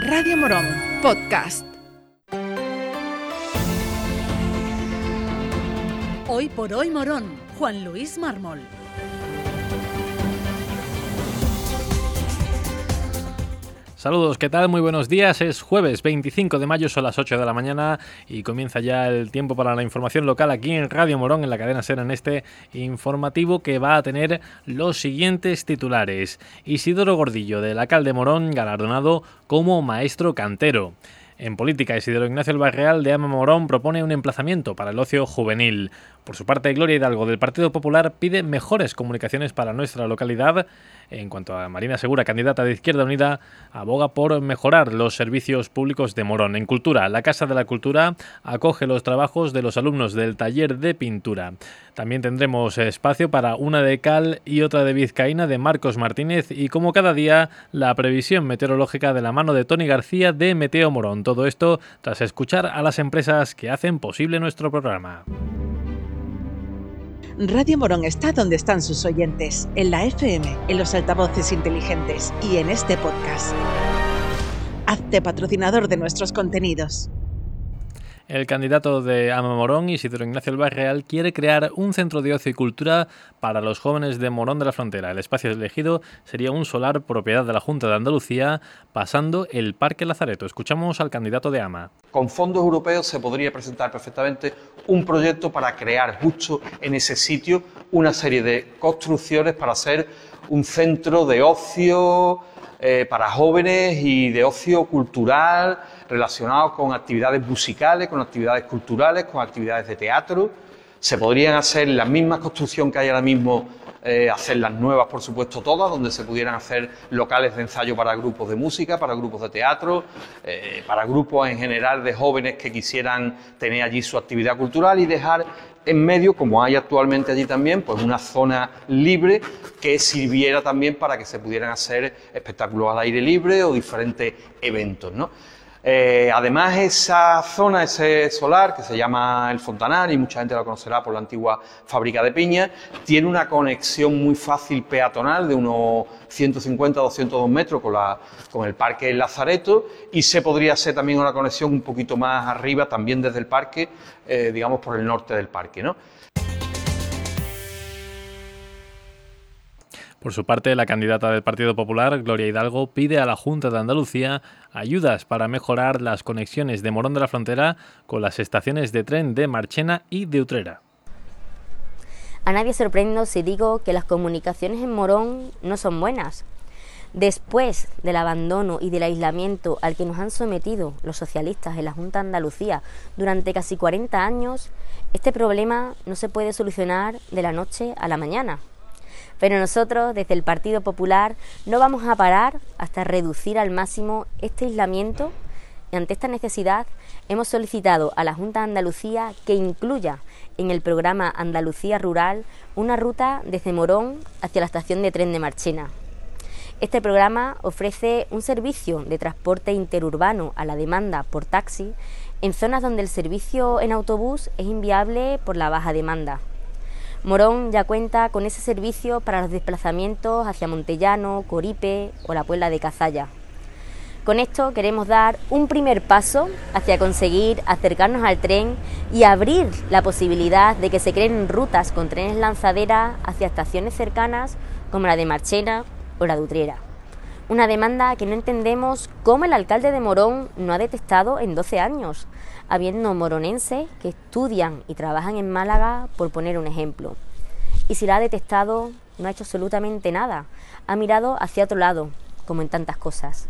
Radio Morón, podcast. Hoy por hoy Morón, Juan Luis Mármol. Saludos, ¿qué tal? Muy buenos días. Es jueves 25 de mayo, son las 8 de la mañana y comienza ya el tiempo para la información local aquí en Radio Morón, en la cadena Ser, en este informativo que va a tener los siguientes titulares. Isidoro Gordillo, del alcalde Morón, galardonado como maestro cantero. En política, Isidoro Ignacio El Barreal de Ama Morón propone un emplazamiento para el ocio juvenil. Por su parte, Gloria Hidalgo del Partido Popular pide mejores comunicaciones para nuestra localidad. En cuanto a Marina Segura, candidata de Izquierda Unida, aboga por mejorar los servicios públicos de Morón. En Cultura, la Casa de la Cultura acoge los trabajos de los alumnos del taller de pintura. También tendremos espacio para una de cal y otra de vizcaína de Marcos Martínez y como cada día, la previsión meteorológica de la mano de Tony García de Meteo Morón. Todo esto tras escuchar a las empresas que hacen posible nuestro programa. Radio Morón está donde están sus oyentes, en la FM, en los altavoces inteligentes y en este podcast. Hazte patrocinador de nuestros contenidos. El candidato de Ama Morón, Isidro Ignacio El Barreal, quiere crear un centro de ocio y cultura para los jóvenes de Morón de la Frontera. El espacio elegido sería un solar propiedad de la Junta de Andalucía, pasando el Parque Lazareto. Escuchamos al candidato de AMA. Con fondos europeos se podría presentar perfectamente un proyecto para crear justo en ese sitio una serie de construcciones para hacer un centro de ocio eh, para jóvenes y de ocio cultural relacionados con actividades musicales, con actividades culturales, con actividades de teatro. Se podrían hacer la misma construcción que hay ahora mismo, eh, hacer las nuevas, por supuesto, todas, donde se pudieran hacer locales de ensayo para grupos de música, para grupos de teatro, eh, para grupos en general de jóvenes que quisieran tener allí su actividad cultural y dejar en medio, como hay actualmente allí también, pues una zona libre que sirviera también para que se pudieran hacer espectáculos al aire libre o diferentes eventos, ¿no? Eh, además, esa zona, ese solar, que se llama el Fontanar, y mucha gente lo conocerá por la antigua fábrica de piña, tiene una conexión muy fácil peatonal de unos 150-202 metros con, la, con el Parque Lazareto, y se podría hacer también una conexión un poquito más arriba, también desde el parque, eh, digamos por el norte del parque. ¿no? Por su parte, la candidata del Partido Popular, Gloria Hidalgo, pide a la Junta de Andalucía ayudas para mejorar las conexiones de Morón de la Frontera con las estaciones de tren de Marchena y de Utrera. A nadie sorprendo si digo que las comunicaciones en Morón no son buenas. Después del abandono y del aislamiento al que nos han sometido los socialistas en la Junta de Andalucía durante casi 40 años, este problema no se puede solucionar de la noche a la mañana. Pero nosotros, desde el Partido Popular, no vamos a parar hasta reducir al máximo este aislamiento y ante esta necesidad hemos solicitado a la Junta de Andalucía que incluya en el programa Andalucía Rural una ruta desde Morón hacia la estación de tren de Marchena. Este programa ofrece un servicio de transporte interurbano a la demanda por taxi en zonas donde el servicio en autobús es inviable por la baja demanda. Morón ya cuenta con ese servicio para los desplazamientos hacia Montellano, Coripe o la Puebla de Cazalla. Con esto queremos dar un primer paso hacia conseguir acercarnos al tren y abrir la posibilidad de que se creen rutas con trenes lanzadera hacia estaciones cercanas como la de Marchena o la de Utrera. Una demanda que no entendemos cómo el alcalde de Morón no ha detectado en 12 años, habiendo moronenses que estudian y trabajan en Málaga, por poner un ejemplo. Y si la ha detectado, no ha hecho absolutamente nada, ha mirado hacia otro lado, como en tantas cosas.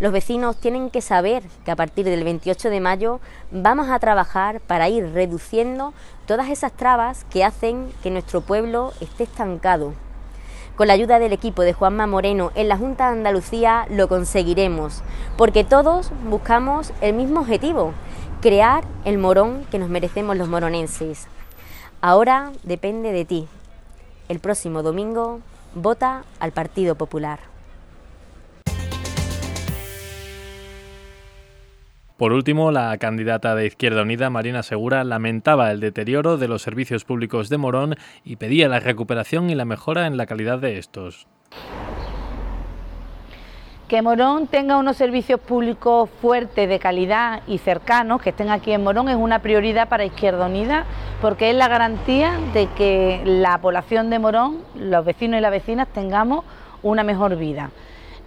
Los vecinos tienen que saber que a partir del 28 de mayo vamos a trabajar para ir reduciendo todas esas trabas que hacen que nuestro pueblo esté estancado con la ayuda del equipo de Juanma Moreno en la Junta de Andalucía lo conseguiremos, porque todos buscamos el mismo objetivo, crear el morón que nos merecemos los moronenses. Ahora depende de ti. El próximo domingo vota al Partido Popular. Por último, la candidata de Izquierda Unida, Marina Segura, lamentaba el deterioro de los servicios públicos de Morón y pedía la recuperación y la mejora en la calidad de estos. Que Morón tenga unos servicios públicos fuertes, de calidad y cercanos, que estén aquí en Morón, es una prioridad para Izquierda Unida, porque es la garantía de que la población de Morón, los vecinos y las vecinas, tengamos una mejor vida.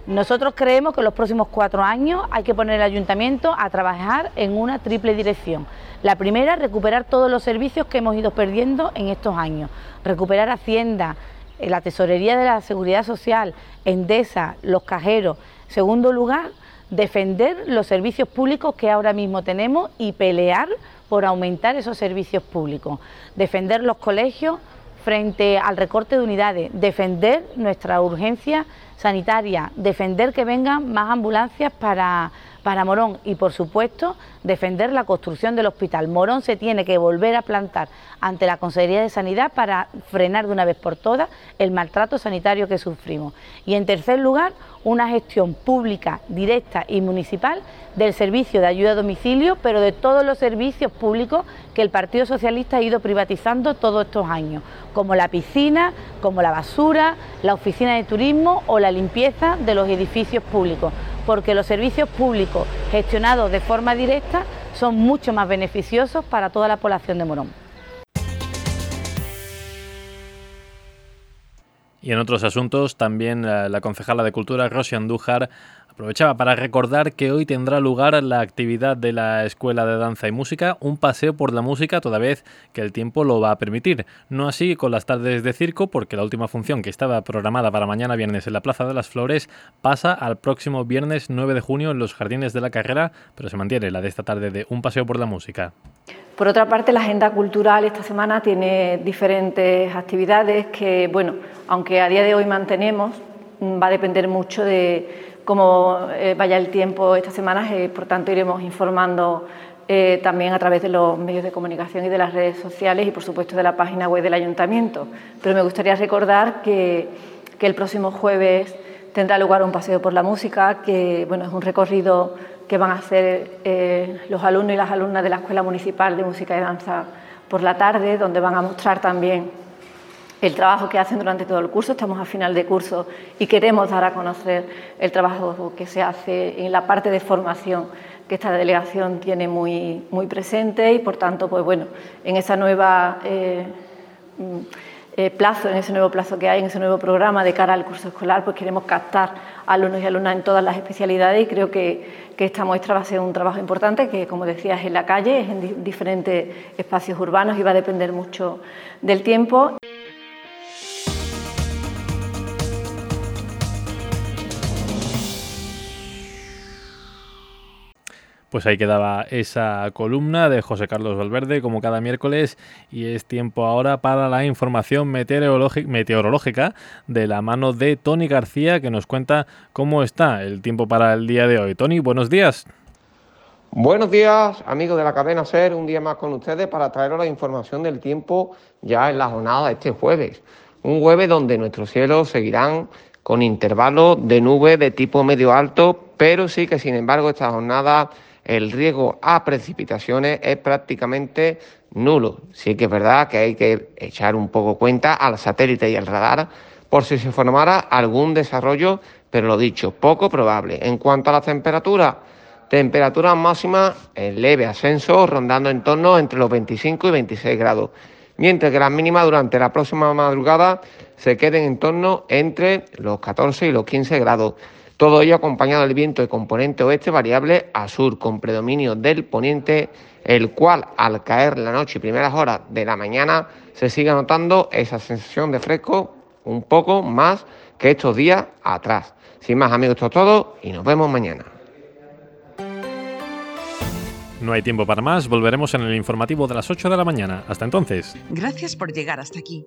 Nosotros creemos que en los próximos cuatro años hay que poner el ayuntamiento a trabajar en una triple dirección. La primera, recuperar todos los servicios que hemos ido perdiendo en estos años. Recuperar Hacienda, eh, la Tesorería de la Seguridad Social, Endesa, los cajeros. Segundo lugar, defender los servicios públicos que ahora mismo tenemos y pelear por aumentar esos servicios públicos. Defender los colegios frente al recorte de unidades, defender nuestra urgencia sanitaria, defender que vengan más ambulancias para, para Morón y, por supuesto, defender la construcción del hospital. Morón se tiene que volver a plantar ante la Consejería de Sanidad para frenar de una vez por todas el maltrato sanitario que sufrimos. Y, en tercer lugar, una gestión pública, directa y municipal del servicio de ayuda a domicilio, pero de todos los servicios públicos que el Partido Socialista ha ido privatizando todos estos años, como la piscina, como la basura, la oficina de turismo o la limpieza de los edificios públicos porque los servicios públicos gestionados de forma directa son mucho más beneficiosos para toda la población de Morón. Y en otros asuntos, también la, la concejala de Cultura, Rosy Andújar, Aprovechaba para recordar que hoy tendrá lugar la actividad de la Escuela de Danza y Música, un paseo por la música toda vez que el tiempo lo va a permitir. No así con las tardes de circo, porque la última función que estaba programada para mañana viernes en la Plaza de las Flores pasa al próximo viernes 9 de junio en los Jardines de la Carrera, pero se mantiene la de esta tarde de un paseo por la música. Por otra parte, la agenda cultural esta semana tiene diferentes actividades que, bueno, aunque a día de hoy mantenemos, va a depender mucho de como eh, vaya el tiempo estas semanas, eh, por tanto iremos informando eh, también a través de los medios de comunicación y de las redes sociales y por supuesto de la página web del ayuntamiento. Pero me gustaría recordar que, que el próximo jueves tendrá lugar un paseo por la música, que bueno, es un recorrido que van a hacer los alumnos y las alumnas de la Escuela Municipal de Música y Danza por la tarde, donde van a mostrar también el trabajo que hacen durante todo el curso. Estamos a final de curso y queremos dar a conocer el trabajo que se hace en la parte de formación que esta delegación tiene muy, muy presente y, por tanto, pues bueno, en esa nueva eh, mm, eh, plazo, en ese nuevo plazo que hay, en ese nuevo programa de cara al curso escolar, pues queremos captar alumnos y alumnas en todas las especialidades y creo que, esta muestra va a ser un trabajo importante que, como decías, es en la calle, es en diferentes espacios urbanos y va a depender mucho del tiempo. Pues ahí quedaba esa columna de José Carlos Valverde, como cada miércoles, y es tiempo ahora para la información meteorológica de la mano de Tony García, que nos cuenta cómo está el tiempo para el día de hoy. Tony, buenos días. Buenos días, amigos de la cadena SER, un día más con ustedes para traeros la información del tiempo ya en la jornada de este jueves. Un jueves donde nuestros cielos seguirán con intervalos de nube de tipo medio alto, pero sí que sin embargo esta jornada el riesgo a precipitaciones es prácticamente nulo. Sí que es verdad que hay que echar un poco cuenta al satélite y al radar por si se formara algún desarrollo, pero lo dicho, poco probable. En cuanto a la temperatura, temperatura máxima en leve ascenso, rondando en torno entre los 25 y 26 grados, mientras que las mínimas durante la próxima madrugada se queden en torno entre los 14 y los 15 grados. Todo ello acompañado del viento de componente oeste variable a sur, con predominio del poniente, el cual al caer la noche y primeras horas de la mañana se sigue notando esa sensación de fresco un poco más que estos días atrás. Sin más amigos, esto es todo y nos vemos mañana. No hay tiempo para más, volveremos en el informativo de las 8 de la mañana. Hasta entonces. Gracias por llegar hasta aquí.